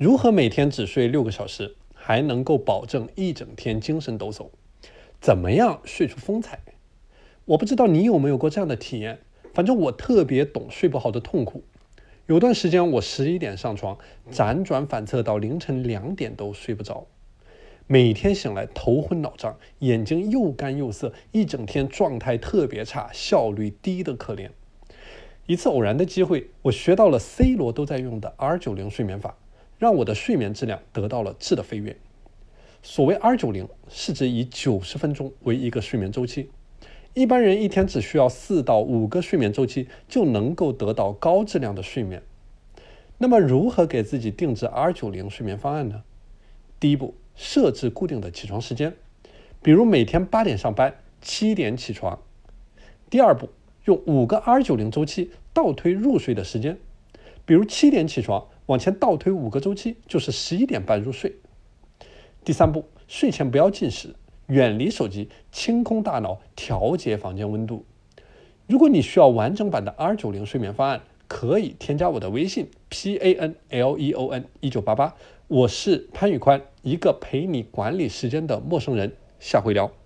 如何每天只睡六个小时，还能够保证一整天精神抖擞？怎么样睡出风采？我不知道你有没有过这样的体验，反正我特别懂睡不好的痛苦。有段时间我十一点上床，辗转反侧到凌晨两点都睡不着，每天醒来头昏脑胀，眼睛又干又涩，一整天状态特别差，效率低得可怜。一次偶然的机会，我学到了 C 罗都在用的 R 九零睡眠法，让我的睡眠质量得到了质的飞跃。所谓 R 九零，是指以九十分钟为一个睡眠周期，一般人一天只需要四到五个睡眠周期就能够得到高质量的睡眠。那么，如何给自己定制 R 九零睡眠方案呢？第一步，设置固定的起床时间，比如每天八点上班，七点起床。第二步。用五个 R 九零周期倒推入睡的时间，比如七点起床，往前倒推五个周期就是十一点半入睡。第三步，睡前不要进食，远离手机，清空大脑，调节房间温度。如果你需要完整版的 R 九零睡眠方案，可以添加我的微信 P A N L E O N 一九八八，我是潘宇宽，一个陪你管理时间的陌生人。下回聊。